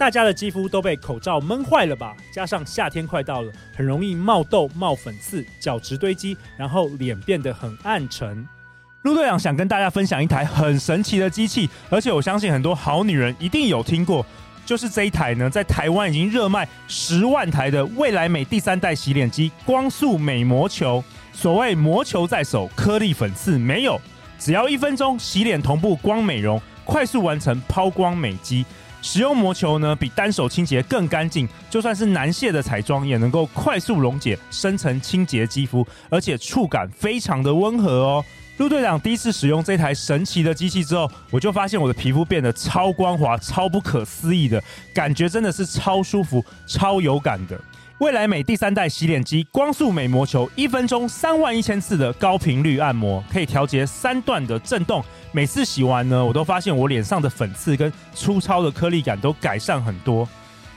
大家的肌肤都被口罩闷坏了吧？加上夏天快到了，很容易冒痘、冒粉刺、角质堆积，然后脸变得很暗沉。陆队长想跟大家分享一台很神奇的机器，而且我相信很多好女人一定有听过，就是这一台呢，在台湾已经热卖十万台的未来美第三代洗脸机——光速美魔球。所谓魔球在手，颗粒粉刺没有，只要一分钟洗脸同步光美容，快速完成抛光美肌。使用魔球呢，比单手清洁更干净，就算是难卸的彩妆也能够快速溶解深层清洁肌肤，而且触感非常的温和哦。陆队长第一次使用这台神奇的机器之后，我就发现我的皮肤变得超光滑、超不可思议的感觉，真的是超舒服、超有感的。未来美第三代洗脸机光速美魔球，一分钟三万一千次的高频率按摩，可以调节三段的震动。每次洗完呢，我都发现我脸上的粉刺跟粗糙的颗粒感都改善很多。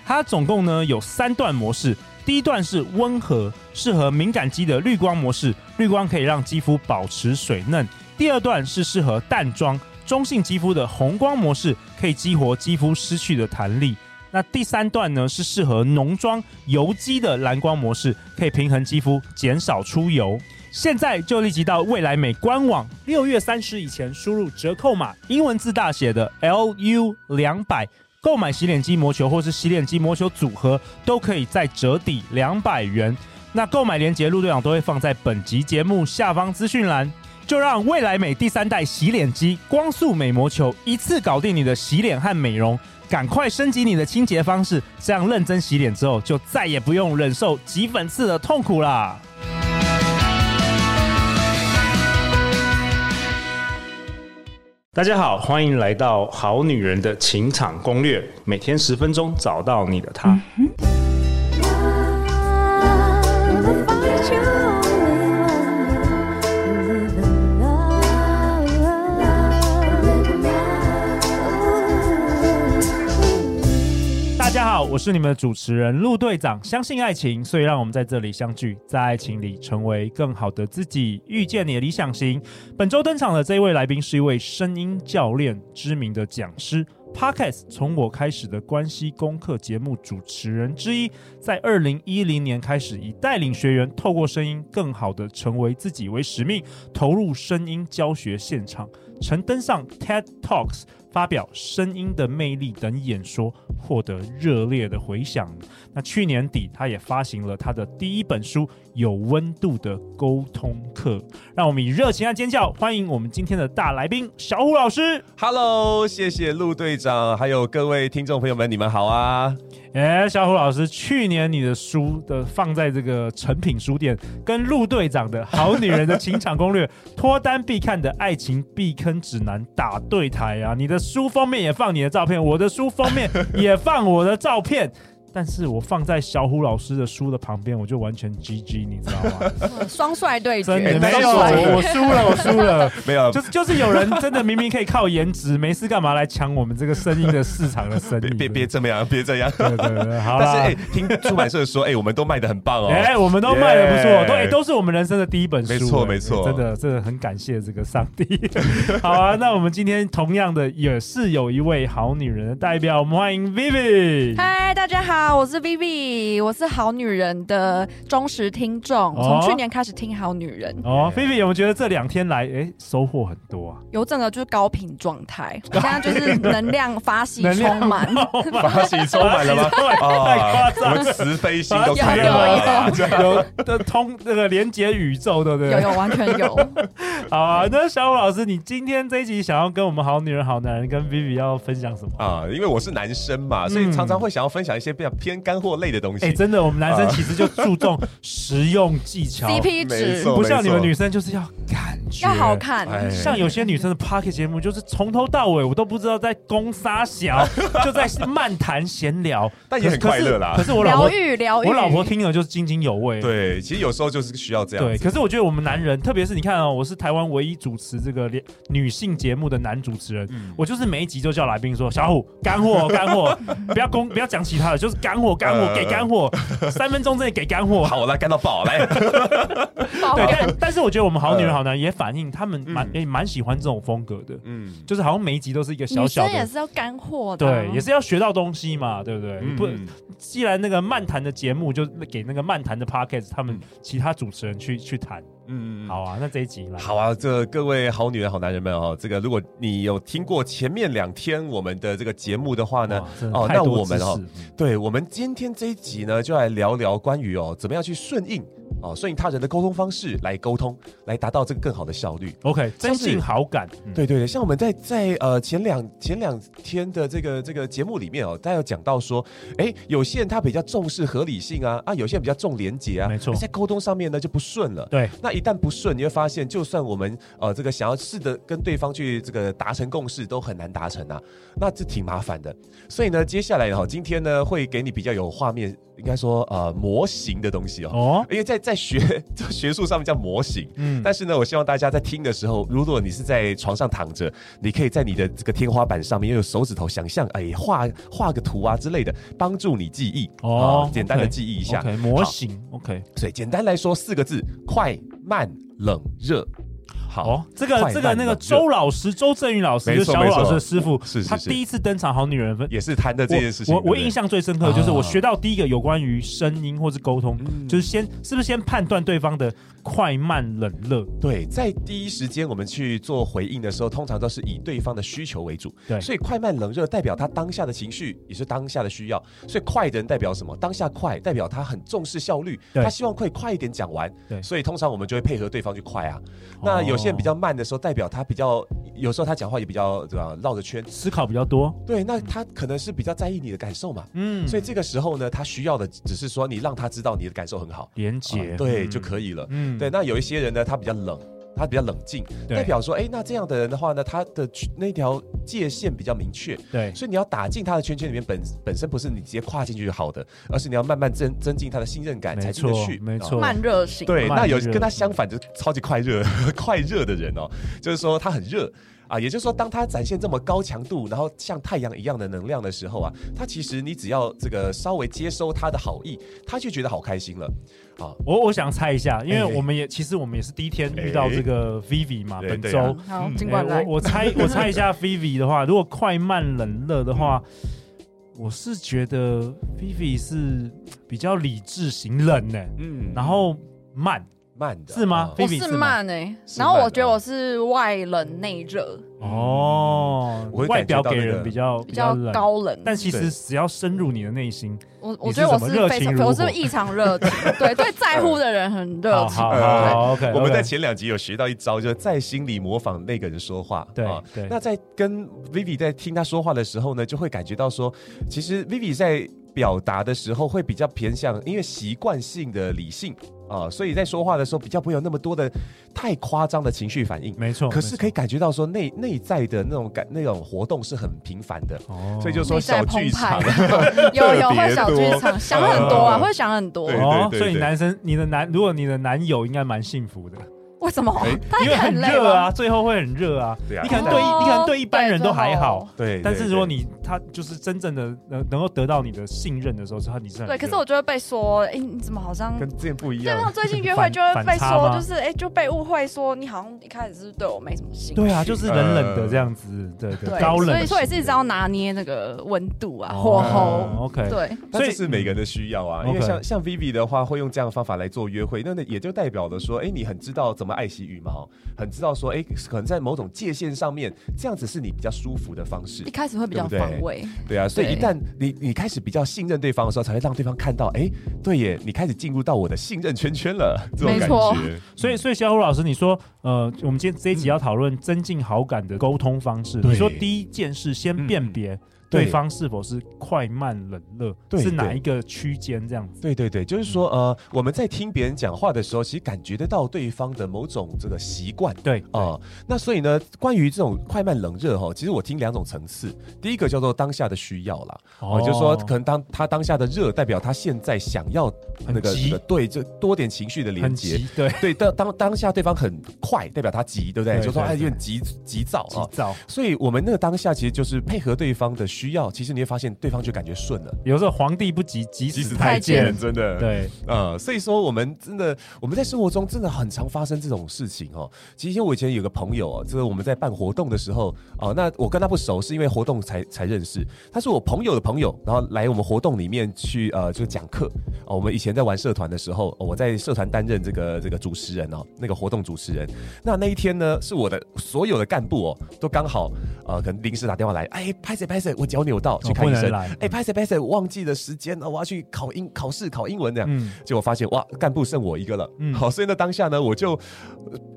它总共呢有三段模式，第一段是温和，适合敏感肌的绿光模式，绿光可以让肌肤保持水嫩。第二段是适合淡妆、中性肌肤的红光模式，可以激活肌肤失去的弹力。那第三段呢，是适合浓妆油肌的蓝光模式，可以平衡肌肤，减少出油。现在就立即到未来美官网，六月三十以前输入折扣码，英文字大写的 LU 两百，购买洗脸机魔球或是洗脸机魔球组合，都可以再折抵两百元。那购买链接陆队长都会放在本集节目下方资讯栏。就让未来美第三代洗脸机光速美魔球一次搞定你的洗脸和美容。赶快升级你的清洁方式，这样认真洗脸之后，就再也不用忍受挤粉刺的痛苦啦！大家好，欢迎来到《好女人的情场攻略》，每天十分钟，找到你的他。嗯我是你们的主持人陆队长，相信爱情，所以让我们在这里相聚，在爱情里成为更好的自己，遇见你的理想型。本周登场的这一位来宾是一位声音教练，知名的讲师，Podcast 从我开始的关系功课节目主持人之一，在二零一零年开始以带领学员透过声音更好的成为自己为使命，投入声音教学现场，曾登上 TED Talks。发表声音的魅力等演说，获得热烈的回响。那去年底，他也发行了他的第一本书《有温度的沟通课》。让我们以热情和尖叫欢迎我们今天的大来宾小虎老师。Hello，谢谢陆队长，还有各位听众朋友们，你们好啊！哎，小虎老师，去年你的书的放在这个诚品书店，跟陆队长的《好女人的情场攻略》脱单必看的爱情避坑指南打对台啊！你的书封面也放你的照片，我的书封面也放我的照片。但是我放在小虎老师的书的旁边，我就完全 GG，你知道吗？双帅对决，真的没有，我输了，我输了，没有，就是就是有人真的明明可以靠颜值，没事干嘛来抢我们这个声音的市场的生意？别别这么样，别这样，对对对，好。但是哎，听出版社说，哎，我们都卖的很棒哦，哎，我们都卖的不错，都哎都是我们人生的第一本书，没错没错，真的真的很感谢这个上帝。好啊，那我们今天同样的也是有一位好女人的代表，我们欢迎 Vivi。嗨，大家好，我是 Vivi。我是好女人的忠实听众，从去年开始听好女人。哦，，Vivi 有没有觉得这两天来，哎，收获很多啊？有整个就是高频状态，我现在就是能量发喜充满，发喜充满了吗？太夸张了，慈悲心都开了，有的通那个连接宇宙，对不对？有有完全有。好啊，那小虎老师，你今天这一集想要跟我们好女人、好男人跟 Vivi 要分享什么啊？因为我是男生嘛，所以常常会想要分享一些比较偏干货类的东西。哎，真的，我们男生其实就注重 实用技巧，CP 值，不像你们女生就是要感觉要好看。像有些女生的 Podcast 节目，就是从头到尾我都不知道在攻杀小，就在漫谈闲聊，但也很快乐啦。可是我老婆疗愈，我老婆听了就是津津有味。对，其实有时候就是需要这样。对，可是我觉得我们男人，特别是你看哦，我是台湾唯一主持这个女性节目的男主持人，我就是每一集就叫来宾说：“小虎，干货，干货，不要攻，不要讲其他的，就是干货，干货，给干货。”三分钟之内给干货，好，我来干到爆来。对，但但是我觉得我们好女人好男人也反反映他们蛮也蛮喜欢这种风格的，嗯，就是好像每一集都是一个小小的，也是要干货的啊，对，也是要学到东西嘛，对不对？嗯不，既然那个漫谈的节目就给那个漫谈的 podcast 他们其他主持人去去谈。嗯，好啊，那这一集来。好啊，这各位好女人、好男人们哦，这个如果你有听过前面两天我们的这个节目的话呢，哦，那我们哦，对我们今天这一集呢，就来聊聊关于哦，怎么样去顺应。哦，顺应他人的沟通方式来沟通，来达到这个更好的效率。OK，增进好感。嗯、对对对，像我们在在呃前两前两天的这个这个节目里面哦，大家有讲到说，哎，有些人他比较重视合理性啊，啊，有些人比较重连结啊，没错，在沟通上面呢就不顺了。对，那一旦不顺，你会发现，就算我们呃这个想要试着跟对方去这个达成共识，都很难达成啊，那这挺麻烦的。所以呢，接下来哈、哦，今天呢会给你比较有画面。应该说，呃，模型的东西哦，哦，因为在在学 这学术上面叫模型，嗯，但是呢，我希望大家在听的时候，如果你是在床上躺着，你可以在你的这个天花板上面用手指头想象，哎，画画个图啊之类的，帮助你记忆。哦，简单的记忆一下，okay, okay, 模型，OK，所以简单来说四个字：快、慢、冷、热。好，哦、这个这个那个周老师周正宇老师，就是小老师的师傅，是，他第一次登场《好女人》分也是谈的这件事情。我我，我印象最深刻的就是我学到第一个有关于声音或是沟通，嗯、就是先是不是先判断对方的快慢冷热？对，在第一时间我们去做回应的时候，通常都是以对方的需求为主。对，所以快慢冷热代表他当下的情绪，也是当下的需要。所以快的人代表什么？当下快代表他很重视效率，他希望可以快一点讲完。对，所以通常我们就会配合对方去快啊。那有些人比较慢的时候。代表他比较，有时候他讲话也比较对吧，绕着圈，思考比较多。对，那他可能是比较在意你的感受嘛。嗯，所以这个时候呢，他需要的只是说你让他知道你的感受很好，连接，对就可以了。嗯，对。那有一些人呢，他比较冷，他比较冷静，代表说，哎，那这样的人的话呢，他的那条界限比较明确。对，所以你要打进他的圈圈里面，本本身不是你直接跨进去就好的，而是你要慢慢增增进他的信任感才进得去。没错，慢热型。对，那有跟他相反就是超级快热、快热的人哦，就是说他很热。啊，也就是说，当他展现这么高强度，然后像太阳一样的能量的时候啊，他其实你只要这个稍微接收他的好意，他就觉得好开心了。啊，我我想猜一下，因为我们也、欸、其实我们也是第一天遇到这个 Vivi 嘛，欸、本周、啊、好，尽管我我猜我猜一下 Vivi 的话，如果快慢冷热的话，嗯、我是觉得 Vivi 是比较理智型冷呢，嗯，然后慢。慢的。是吗？我是慢哎，然后我觉得我是外冷内热。哦，外表给人比较比较高冷，但其实只要深入你的内心，我我觉得我是非常，我是异常热情，对 对，在乎的人很热情。好，OK。我们在前两集有学到一招，就是在心里模仿那个人说话。对对。那在跟 Vivi 在听他说话的时候呢，就会感觉到说，其实 Vivi 在表达的时候会比较偏向，因为习惯性的理性。啊，所以在说话的时候比较不会有那么多的太夸张的情绪反应，没错。可是可以感觉到说内内在的那种感那种活动是很频繁的，哦。所以就说小剧场，有有会小剧场，想很多啊，会想很多。哦，所以男生，你的男，如果你的男友应该蛮幸福的。为什么？因为很热啊，最后会很热啊。对啊，你可能对，你可能对一般人都还好。对，但是如果你他就是真正的能能够得到你的信任的时候，是他你是对。可是我就会被说，哎，你怎么好像跟之前不一样？对，那最近约会就会 被说，就是哎，就被误会说你好像一开始是对我没什么兴趣。对啊，就是冷冷的这样子，对对，高冷。所以说也是一直要拿捏那个温度啊，火候。OK，对。所以是每个人的需要啊，因为像像 Vivi 的话，会用这样的方法来做约会，那那也就代表了说，哎，你很知道怎么爱惜羽毛。很知道说，哎，可能在某种界限上面，这样子是你比较舒服的方式。一开始会比较防卫，对，对啊，所以一旦你你开始比较信任对方的时候，才会让对方看到，哎，对耶，你开始进入到我的信任圈圈了，这种感觉。所以，所以小虎老师，你说，呃，我们今天这一集要讨论增进好感的沟通方式，你说第一件事先辨别。对方是否是快慢冷热，是哪一个区间这样子？对对对，就是说，呃，我们在听别人讲话的时候，其实感觉得到对方的某种这个习惯。对啊，那所以呢，关于这种快慢冷热哈，其实我听两种层次。第一个叫做当下的需要啦，哦，就是说可能当他当下的热，代表他现在想要那个对，就多点情绪的连接。对对，当当当下对方很快，代表他急，对不对？就说哎，有点急急躁啊。急躁。所以我们那个当下其实就是配合对方的需需要，其实你会发现对方就感觉顺了。有时候皇帝不急急死太监，真的对，呃，所以说我们真的我们在生活中真的很常发生这种事情哦。其实我以前有个朋友哦，就是我们在办活动的时候哦，那我跟他不熟，是因为活动才才认识。他是我朋友的朋友，然后来我们活动里面去呃，就讲课哦。我们以前在玩社团的时候，我在社团担任这个这个主持人哦，那个活动主持人。那那一天呢，是我的所有的干部哦，都刚好呃，可能临时打电话来，哎，拍谁拍谁，我脚扭到去看医生。哎，拍谁拍谁，我忘记了时间了，我要去考英考试考英文这样。嗯，结果发现哇，干部剩我一个了。嗯，好，所以呢，当下呢，我就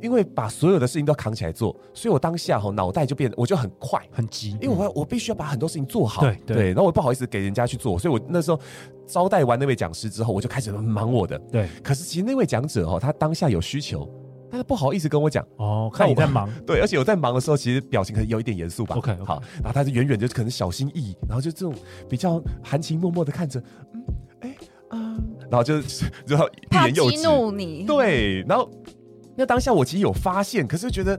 因为把所有的事情都扛起来做，所以我当下哈脑袋就变，我就很快很急，因为我我必须要把很多事情做好。对对，然后我不好意思给人家去做，所以我那时候招待完那位讲师之后，我就开始忙我的。对，可是其实那位讲者哈，他当下有需求。但是不好意思跟我讲。哦，看你在忙，对，而且我在忙的时候，其实表情可能有一点严肃吧。OK，好，然后他就远远就可能小心翼翼，然后就这种比较含情脉脉的看着，嗯，哎，嗯，然后就然后欲言又止，激怒你，对，然后那当下我其实有发现，可是觉得，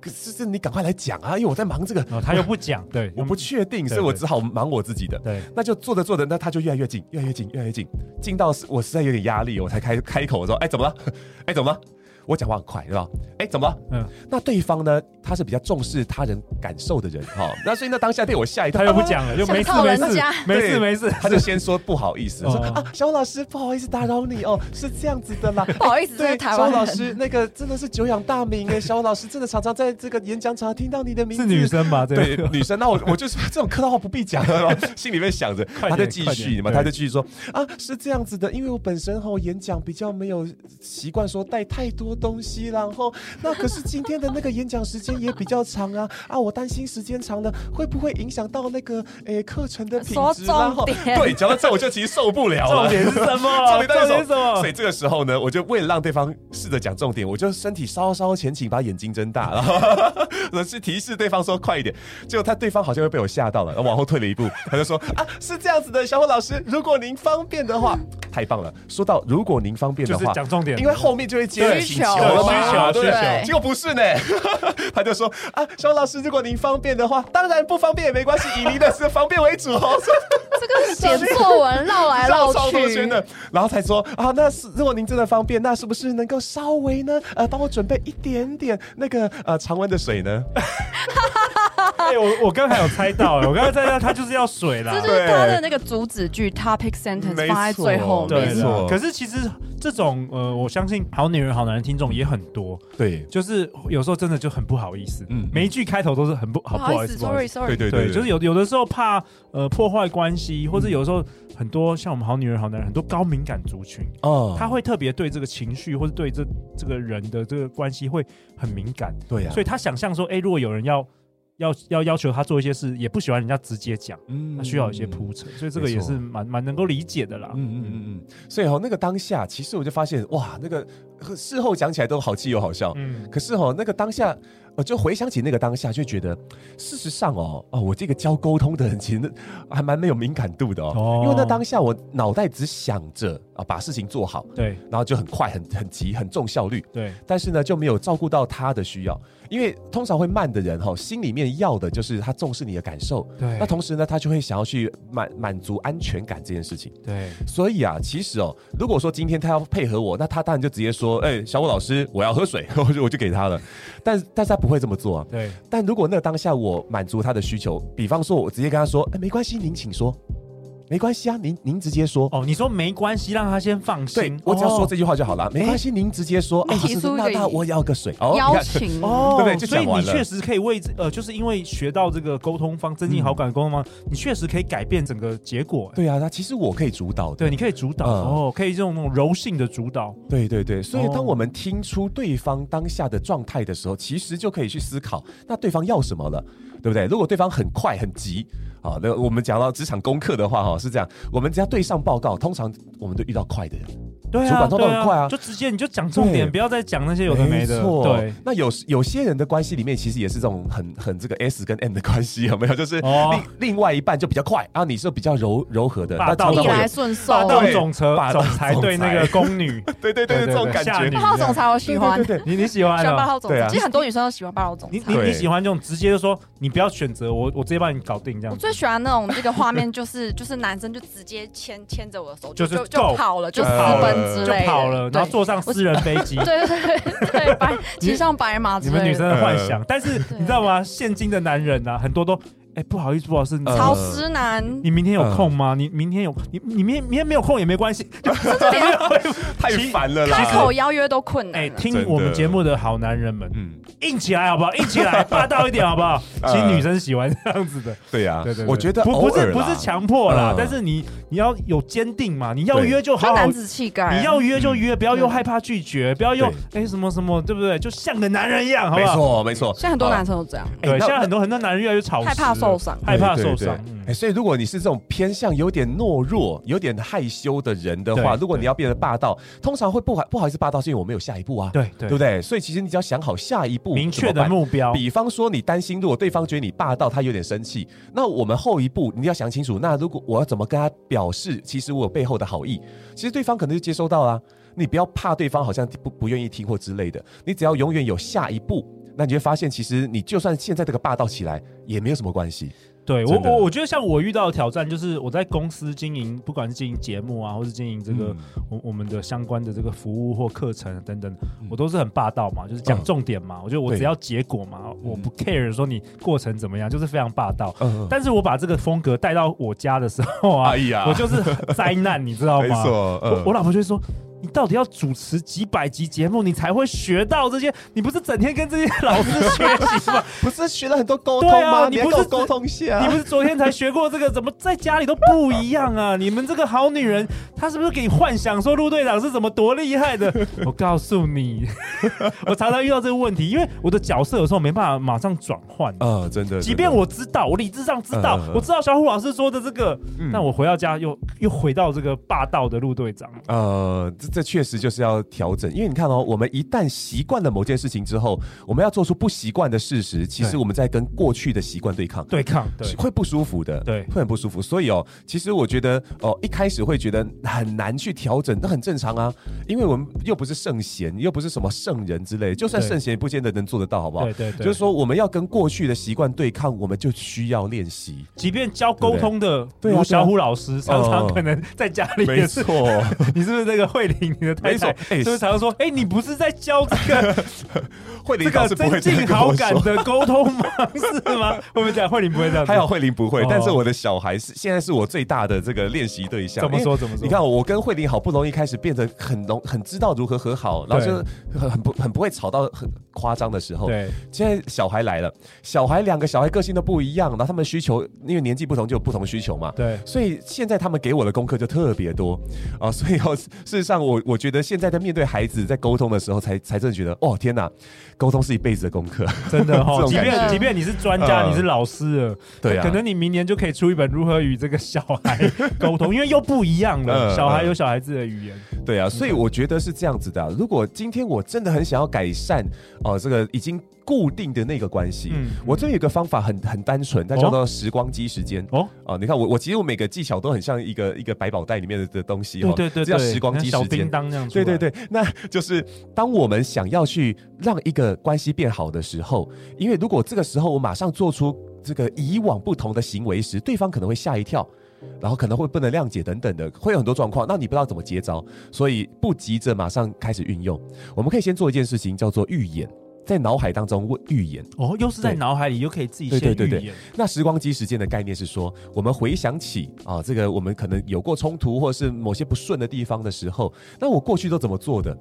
可是是你赶快来讲啊，因为我在忙这个，他又不讲，对，我不确定，所以我只好忙我自己的，对，那就做着做着，那他就越来越近，越来越近，越来越近，近到我实在有点压力，我才开开口说，哎，怎么了？哎，怎么了？我讲话很快，对吧？哎，怎么了？嗯，那对方呢？他是比较重视他人感受的人，哈。那所以呢，当下被我吓一跳，他又不讲了，就没事没事，没事没事，他就先说不好意思，说啊，小虎老师不好意思打扰你哦，是这样子的啦，不好意思，对，小虎老师那个真的是久仰大名哎，小虎老师真的常常在这个演讲场听到你的名字，是女生吧？对，女生。那我我就是这种客套话不必讲了，心里面想着，他就继续嘛，他就继续说啊，是这样子的，因为我本身哈演讲比较没有习惯说带太多东西，然后那可是今天的那个演讲时间也比较长。啊啊！我担心时间长了会不会影响到那个诶课程的品质？然后对，讲到这我就其实受不了了。重点是什么？重点是什么？所以这个时候呢，我就为了让对方试着讲重点，我就身体稍稍前倾，把眼睛睁大，然后 我是提示对方说快一点。结果他对方好像又被我吓到了，然后往后退了一步，他就说啊，是这样子的，小虎老师，如果您方便的话，太棒了。说到如果您方便的话，讲重点，因为后面就会接需求了，需求，对，结果不是呢，他就说啊。小老师，如果您方便的话，当然不方便也没关系，以您的是方便为主哦。这个写作文绕来绕去的，然后才说啊，那是如果您真的方便，那是不是能够稍微呢，呃，帮我准备一点点那个呃常温的水呢？哎，我我刚才有猜到，我刚才猜到他就是要水啦，这就是他的那个主旨句 topic sentence 放在最后面。没错，可是其实这种呃，我相信好女人好男人听众也很多，对，就是有时候真的就很不好意思，嗯，每一句开头都是很不好不好意思，sorry sorry，对对对，就是有有的时候怕呃破坏关系，或者有时候很多像我们好女人好男人很多高敏感族群哦，他会特别对这个情绪或者对这这个人的这个关系会很敏感，对呀，所以他想象说，哎，如果有人要。要要要求他做一些事，也不喜欢人家直接讲，嗯，他需要一些铺陈，所以这个也是蛮蛮能够理解的啦。嗯嗯嗯嗯，所以哈，那个当下，其实我就发现，哇，那个事后讲起来都好气又好笑，嗯，可是哈，那个当下。我就回想起那个当下，就觉得，事实上哦，哦，我这个教沟通的人其实还蛮没有敏感度的哦，哦。因为那当下我脑袋只想着啊把事情做好，对，然后就很快、很很急、很重效率，对，但是呢就没有照顾到他的需要，因为通常会慢的人哈、哦，心里面要的就是他重视你的感受，对，那同时呢他就会想要去满满足安全感这件事情，对，所以啊，其实哦，如果说今天他要配合我，那他当然就直接说，哎，小武老师，我要喝水，我就我就给他了，但但是他不会这么做啊，对。但如果那个当下我满足他的需求，比方说我直接跟他说，哎，没关系，您请说。没关系啊，您您直接说哦。你说没关系，让他先放心。对，我只要说这句话就好了。没关系，您直接说。哎，那那我要个水。邀请哦，对不对？所以你确实可以为呃，就是因为学到这个沟通方，增进好感的沟通方，你确实可以改变整个结果。对啊，那其实我可以主导。对，你可以主导哦，可以这种那种柔性的主导。对对对，所以当我们听出对方当下的状态的时候，其实就可以去思考，那对方要什么了。对不对？如果对方很快很急，啊，那我们讲到职场功课的话，哈，是这样，我们只要对上报告，通常我们都遇到快的人。对啊，主管通常很快啊，就直接你就讲重点，不要再讲那些有的没的。错，对。那有有些人的关系里面，其实也是这种很很这个 S 跟 M 的关系，有没有？就是另另外一半就比较快，然后你是比较柔柔和的，霸道逆来顺受，霸道总裁总裁对那个宫女，对对对，这种感觉。霸道总裁我喜欢，对你你喜欢？喜欢霸道总裁，其实很多女生都喜欢霸道总裁。你你你喜欢这种直接就说你不要选择我，我直接帮你搞定这样。我最喜欢那种这个画面，就是 就是男生就直接牵牵着我的手，就是就跑了，就私奔之类的，就跑了，然后坐上私人飞机，对 对对骑上白马。你们女生的幻想，但是你知道吗？现今的男人啊，很多都。哎，不好意思，不好意思，潮湿男，你明天有空吗？你明天有你你明明天没有空也没关系，太烦了啦，开口邀约都困难。哎，听我们节目的好男人们，嗯，硬起来好不好？硬起来，霸道一点好不好？其实女生喜欢这样子的，对呀，对对，我觉得不不是不是强迫啦，但是你你要有坚定嘛，你要约就好，男子气概，你要约就约，不要又害怕拒绝，不要又哎什么什么，对不对？就像个男人一样，好不好？没错没错，现在很多男生都这样，对，现在很多很多男人越来越吵，害怕受伤，害怕。受伤，哎，所以如果你是这种偏向有点懦弱、有点害羞的人的话，如果你要变得霸道，通常会不好不好意思霸道，是因为我没有下一步啊，对对，对不对？所以其实你只要想好下一步明确的目标，比方说你担心如果对方觉得你霸道，他有点生气，那我们后一步你要想清楚，那如果我要怎么跟他表示，其实我有背后的好意，其实对方可能就接收到了，你不要怕对方好像不不愿意听或之类的，你只要永远有下一步，那你会发现，其实你就算现在这个霸道起来，也没有什么关系。对我我我觉得像我遇到的挑战，就是我在公司经营，不管是经营节目啊，或是经营这个我我们的相关的这个服务或课程等等，我都是很霸道嘛，就是讲重点嘛。我觉得我只要结果嘛，我不 care 说你过程怎么样，就是非常霸道。但是我把这个风格带到我家的时候啊，我就是灾难，你知道吗？我我老婆就说。你到底要主持几百集节目，你才会学到这些？你不是整天跟这些老师学习吗？不是学了很多沟通吗？你不是沟通下？你不是昨天才学过这个？怎么在家里都不一样啊？你们这个好女人，她是不是给你幻想说陆队长是怎么多厉害的？我告诉你，我常常遇到这个问题，因为我的角色有时候没办法马上转换。啊，真的。即便我知道，我理智上知道，我知道小虎老师说的这个，但我回到家又又回到这个霸道的陆队长。呃。这确实就是要调整，因为你看哦，我们一旦习惯了某件事情之后，我们要做出不习惯的事实，其实我们在跟过去的习惯对抗，对抗，对，会不舒服的，对，会很不舒服。所以哦，其实我觉得哦，一开始会觉得很难去调整，那很正常啊，因为我们又不是圣贤，又不是什么圣人之类，就算圣贤也不见得能做得到，好不好？对对对，就是说我们要跟过去的习惯对抗，我们就需要练习。即便教沟通的，对啊，小虎老师常常可能在家里也是，没错，你是不是那个慧玲？你的太太？哎，就是常常说，哎，你不是在教这个 慧玲这个增进好感的沟通吗？是吗？会不会这样？慧玲不会这样，还好慧玲不会。但是我的小孩是现在是我最大的这个练习对象。怎么说？怎么说？你看，我跟慧玲好不容易开始变得很浓，很知道如何和好，然后就很很不很不会吵到很夸张的时候。对，现在小孩来了，小孩两个小孩个性都不一样，然后他们需求因为年纪不同就有不同需求嘛。对，所以现在他们给我的功课就特别多啊。所以哦，事实上我我我觉得现在。在面对孩子在沟通的时候才，才才真的觉得，哦天哪，沟通是一辈子的功课，真的哈、哦。即便即便你是专家，呃、你是老师了，对啊，可能你明年就可以出一本如何与这个小孩 沟通，因为又不一样了。呃、小孩有小孩子的语言，对啊，所以我觉得是这样子的。如果今天我真的很想要改善，哦、呃，这个已经。固定的那个关系，嗯，我这边有个方法很很单纯，它叫做时光机时间。哦？啊，你看我我其实我每个技巧都很像一个一个百宝袋里面的的东西，对对对，这叫时光机时间，当这样，对对对，那就是当我们想要去让一个关系变好的时候，因为如果这个时候我马上做出这个以往不同的行为时，对方可能会吓一跳，然后可能会不能谅解等等的，会有很多状况，那你不知道怎么接招，所以不急着马上开始运用，我们可以先做一件事情，叫做预演。在脑海当中问预言哦，又是在脑海里，又可以自己先预演。对对对对，那时光机时间的概念是说，我们回想起啊，这个我们可能有过冲突，或者是某些不顺的地方的时候，那我过去都怎么做的？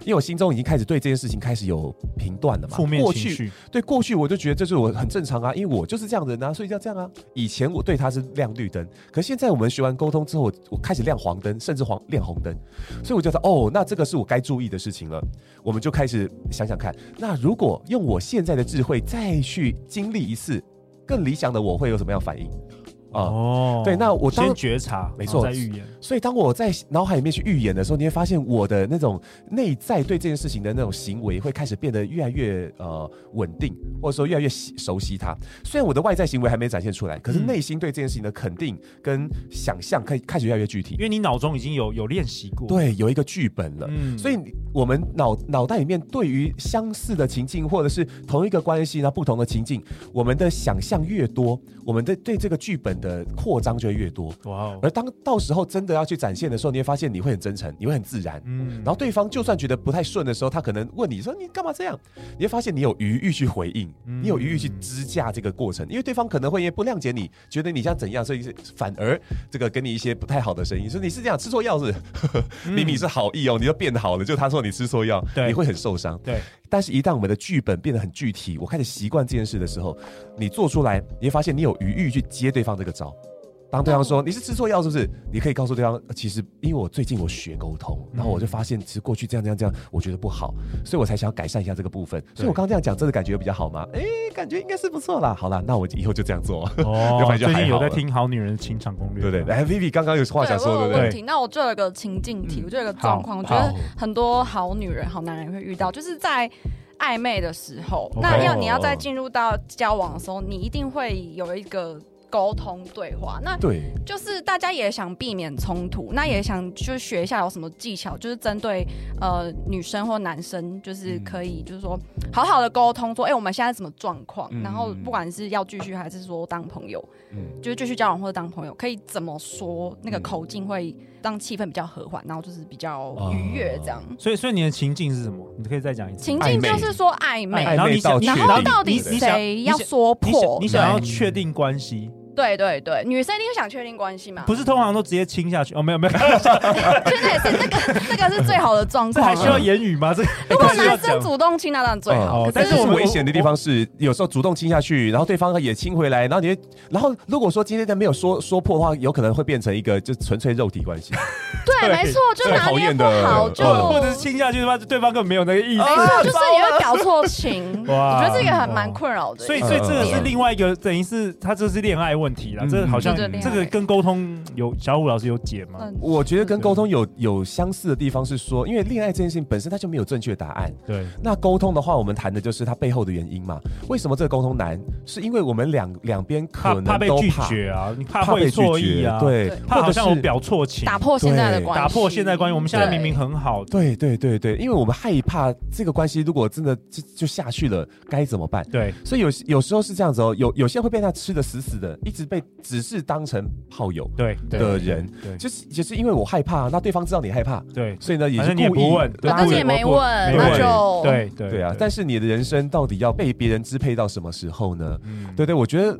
因为我心中已经开始对这件事情开始有评断了嘛，负面情绪。对过去，我就觉得这是我很正常啊，因为我就是这样的人啊，所以要这样啊。以前我对他是亮绿灯，可现在我们学完沟通之后，我开始亮黄灯，甚至黄亮红灯。所以我觉得哦，那这个是我该注意的事情了。我们就开始想想看，那如果用我现在的智慧再去经历一次更理想的，我会有什么样反应？啊。哦，对，那我当先觉察，没错然后再预言。所以当我在脑海里面去预演的时候，你会发现我的那种内在对这件事情的那种行为会开始变得越来越呃稳定，或者说越来越熟悉它。虽然我的外在行为还没展现出来，可是内心对这件事情的肯定跟想象可以开始越来越具体，因为你脑中已经有有练习过，对，有一个剧本了。嗯，所以我们脑脑袋里面对于相似的情境或者是同一个关系，呢不同的情境，我们的想象越多，我们的对这个剧本的扩张就会越多。而当到时候真的要去展现的时候，你会发现你会很真诚，你会很自然。嗯，然后对方就算觉得不太顺的时候，他可能问你说：“你干嘛这样？”你会发现你有余裕去回应，你有余裕去支架这个过程，因为对方可能会因为不谅解你，觉得你像怎样，所以反而这个给你一些不太好的声音，说你是这样吃错药是，明明是好意哦，你就变好了，就他说你吃错药，你会很受伤。对，但是一旦我们的剧本变得很具体，我开始习惯这件事的时候，你做出来，你会发现你有余裕去接对方这个招。当对方说你是吃错药是不是？你可以告诉对方，其实因为我最近我学沟通，然后我就发现其实过去这样这样这样，我觉得不好，所以我才想要改善一下这个部分。所以我刚刚这样讲，真的感觉比较好吗？哎，感觉应该是不错啦。好啦，那我以后就这样做。哦，最近有在听好女人的情场攻略，对对对。来，Vivi 刚刚有话想说，对不对？问题，那我就有个情境题，我就有个状况，我觉得很多好女人、好男人会遇到，就是在暧昧的时候，那要你要在进入到交往的时候，你一定会有一个。沟通对话，那对，就是大家也想避免冲突，那也想就学一下有什么技巧，就是针对呃女生或男生，就是可以就是说好好的沟通，说哎、欸、我们现在什么状况，嗯、然后不管是要继续还是说当朋友，嗯，就是继续交往或者当朋友，可以怎么说那个口径会让气氛比较和缓，然后就是比较愉悦这样。所以所以你的情境是什么？你可以再讲一次。情境就是说暧昧，然后你想，然后到底谁要说破？你想要确定关系？对对对，女生一定想确定关系嘛？不是通常都直接亲下去哦？没有没有，现在也是那个这个是最好的状况。这还需要言语吗？这如果男生主动亲，那当然最好。但是我们危险的地方是，有时候主动亲下去，然后对方也亲回来，然后你，然后如果说今天他没有说说破的话，有可能会变成一个就纯粹肉体关系。对，没错，就拿捏不好，就或者是亲下去的话，对方根本没有那个意思。没错，就是你会搞错情。哇，我觉得这个还蛮困扰的。所以，所以这个是另外一个，等于是他这是恋爱问题了。这好像这个跟沟通有小虎老师有解吗？我觉得跟沟通有有相似的地方是说，因为恋爱这件事情本身它就没有正确答案。对。那沟通的话，我们谈的就是它背后的原因嘛。为什么这个沟通难？是因为我们两两边可能都怕被拒绝啊，你怕会错意啊，对，怕好像我表错情，打破现在的关系，打破现在关系。我们现在明明很好。对对对对，因为我们害怕这个关系如果真的就就下去了，该怎么办？对。所以有有时候是这样子哦，有有些人会被他吃的死死的，一直被只是当成炮友对的人，对，就是就是因为我害怕，那对方知道你害怕，对，所以呢也是故意问，但是也没问，那就对对对啊。但是你的人生到底要被别人支配到什么时候呢？对对，我觉得。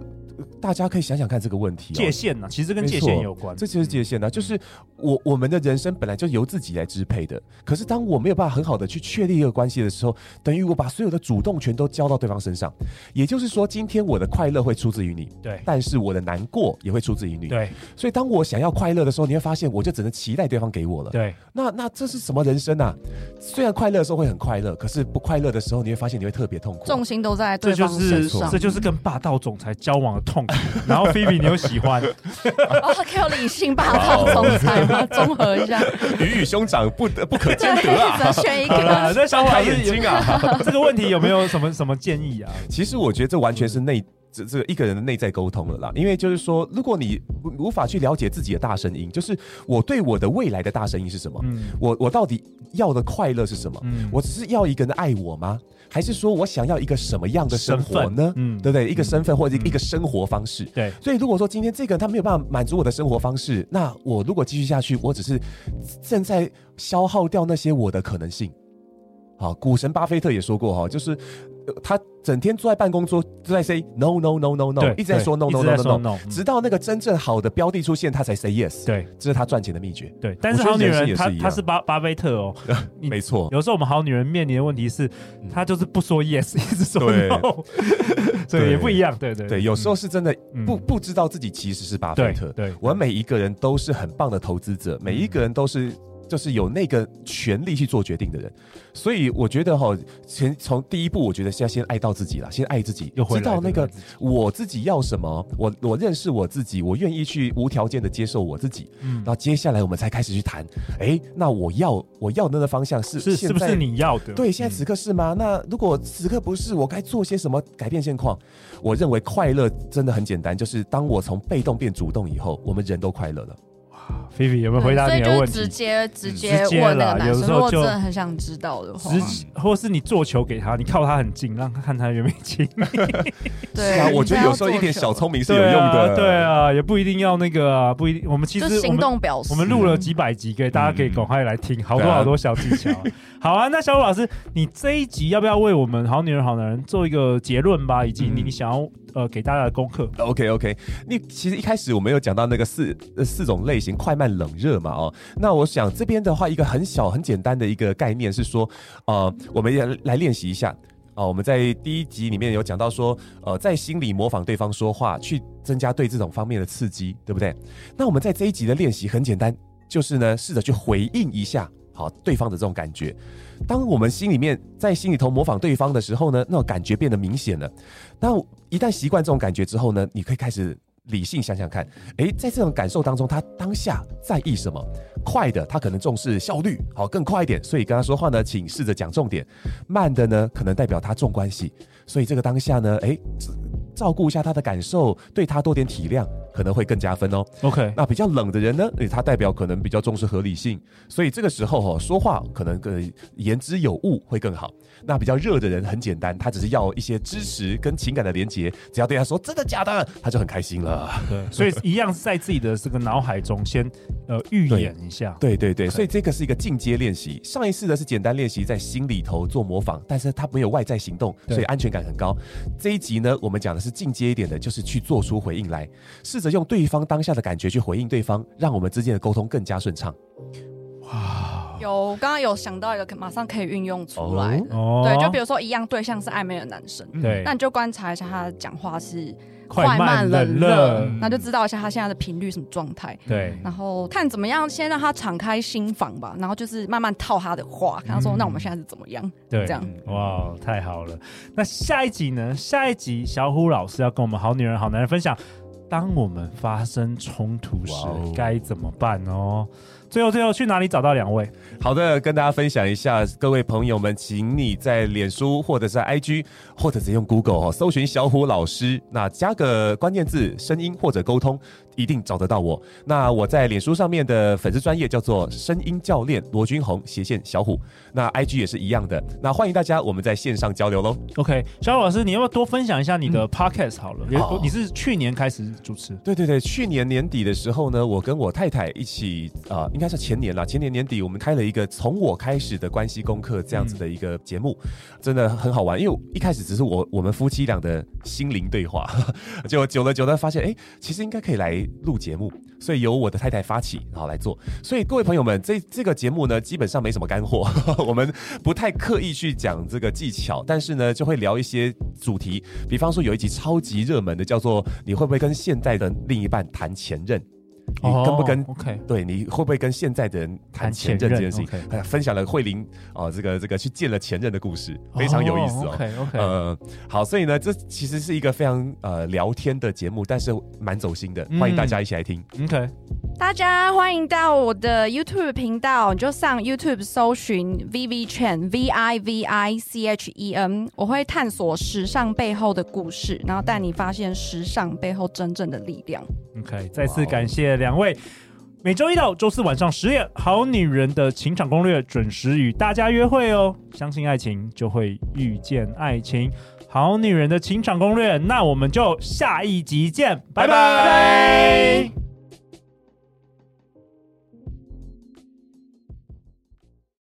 大家可以想想看这个问题，界限呢？其实跟界限有关，这就是界限呢。就是我我们的人生本来就由自己来支配的，可是当我没有办法很好的去确立一个关系的时候，等于我把所有的主动权都交到对方身上。也就是说，今天我的快乐会出自于你，对，但是我的难过也会出自于你，对。所以当我想要快乐的时候，你会发现我就只能期待对方给我了，对。那那这是什么人生啊？虽然快乐的时候会很快乐，可是不快乐的时候，你会发现你会特别痛苦，重心都在对方身上。这就是跟霸道总裁交往的痛苦。然后菲比，你又喜欢？哦，可有理性霸道总裁吗？综合一下，鱼与兄长不得不可兼得啊！选一个，那小开眼睛啊！这个问题有没有什么什么建议啊？其实我觉得这完全是内这这个一个人的内在沟通了啦。因为就是说，如果你无法去了解自己的大声音，就是我对我的未来的大声音是什么？嗯，我我到底要的快乐是什么？嗯，我只是要一个人爱我吗？还是说我想要一个什么样的生活呢？嗯，对不对？一个身份或者一个生活方式。对，所以如果说今天这个人他没有办法满足我的生活方式，那我如果继续下去，我只是正在消耗掉那些我的可能性。好，股神巴菲特也说过哈，就是。他整天坐在办公桌都在 say no no no no no，一直在说 no no no no no，直到那个真正好的标的出现，他才 say yes。对，这是他赚钱的秘诀。对，但是好女人她她是巴巴菲特哦，没错。有时候我们好女人面临的问题是，她就是不说 yes，一直说 no，所以也不一样。对对对，有时候是真的不不知道自己其实是巴菲特。对，我们每一个人都是很棒的投资者，每一个人都是。就是有那个权利去做决定的人。所以我觉得哈，先从第一步，我觉得是要先爱到自己了，先爱自己，知道那个我自己要什么，我我认识我自己，我愿意去无条件的接受我自己。嗯，然后接下来我们才开始去谈，哎，那我要我要的那个方向是是是不是你要的？对，现在此刻是吗？嗯、那如果此刻不是，我该做些什么改变现况？我认为快乐真的很简单，就是当我从被动变主动以后，我们人都快乐了。菲菲有没有回答你的问题？所以就直接直接问那个男生，如果真的很想知道的话，直或是你做球给他，你靠他很近，让他看他有没有亲。对啊，我觉得有时候一点小聪明是有用的。对啊，也不一定要那个啊，不一定。我们其实行动表示，我们录了几百集，给大家可以赶快来听，好多好多小技巧。好啊，那小虎老师，你这一集要不要为我们好女人好男人做一个结论吧？以及你你想要。呃，给大家的功课。OK OK，你其实一开始我们有讲到那个四四种类型，快慢冷热嘛，哦，那我想这边的话，一个很小很简单的一个概念是说，呃，我们也来练习一下。哦、我们在第一集里面有讲到说，呃，在心里模仿对方说话，去增加对这种方面的刺激，对不对？那我们在这一集的练习很简单，就是呢，试着去回应一下。好，对方的这种感觉，当我们心里面在心里头模仿对方的时候呢，那种感觉变得明显了。那一旦习惯这种感觉之后呢，你可以开始理性想想看，诶，在这种感受当中，他当下在意什么？快的，他可能重视效率，好，更快一点，所以跟他说话呢，请试着讲重点。慢的呢，可能代表他重关系，所以这个当下呢，诶，照顾一下他的感受，对他多点体谅。可能会更加分哦。OK，那比较冷的人呢？诶，他代表可能比较重视合理性，所以这个时候哈、哦，说话可能更言之有物会更好。那比较热的人很简单，他只是要一些支持跟情感的连接，只要对他说真的假的，他就很开心了。对，所以一样是在自己的这个脑海中先呃预演一下。对对对.所以这个是一个进阶练习。上一次的是简单练习，在心里头做模仿，但是他没有外在行动，所以安全感很高。这一集呢，我们讲的是进阶一点的，就是去做出回应来，试着用对方当下的感觉去回应对方，让我们之间的沟通更加顺畅。哇，有刚刚有想到一个，马上可以运用出来的。哦，对，就比如说一样对象是暧昧的男生，对，那你就观察一下他讲话是快慢冷热，那就知道一下他现在的频率什么状态。对，然后看怎么样，先让他敞开心房吧，然后就是慢慢套他的话，跟他说，那我们现在是怎么样？对，这样。哇，太好了。那下一集呢？下一集小虎老师要跟我们好女人好男人分享。当我们发生冲突时该怎么办哦？最后，最后去哪里找到两位？好的，跟大家分享一下，各位朋友们，请你在脸书或者是 IG，或者直接用 Google 哦，搜寻小虎老师，那加个关键字声音或者沟通。一定找得到我。那我在脸书上面的粉丝专业叫做声音教练罗君宏斜线小虎。那 IG 也是一样的。那欢迎大家，我们在线上交流喽。OK，小虎老师，你要不要多分享一下你的 Podcast 好了？嗯、你是去年开始主持？对对对，去年年底的时候呢，我跟我太太一起啊、呃，应该是前年了。前年年底，我们开了一个从我开始的关系功课这样子的一个节目，真的很好玩。因为一开始只是我我们夫妻俩的心灵对话，就久了久了发现，哎，其实应该可以来。录节目，所以由我的太太发起，然后来做。所以各位朋友们，这这个节目呢，基本上没什么干货，我们不太刻意去讲这个技巧，但是呢，就会聊一些主题。比方说，有一集超级热门的，叫做“你会不会跟现在的另一半谈前任”。你跟不跟？OK，对，你会不会跟现在的人谈前任这件事情？哎，分享了慧玲哦，这个这个去见了前任的故事，非常有意思哦。OK OK，呃，好，所以呢，这其实是一个非常呃聊天的节目，但是蛮走心的，欢迎大家一起来听。OK，大家欢迎到我的 YouTube 频道，你就上 YouTube 搜寻 Vivi Chen V I V I C H E N，我会探索时尚背后的故事，然后带你发现时尚背后真正的力量。OK，再次感谢两位。每周一到周四晚上十点，《好女人的情场攻略》准时与大家约会哦。相信爱情，就会遇见爱情。《好女人的情场攻略》，那我们就下一集见，拜拜。拜拜。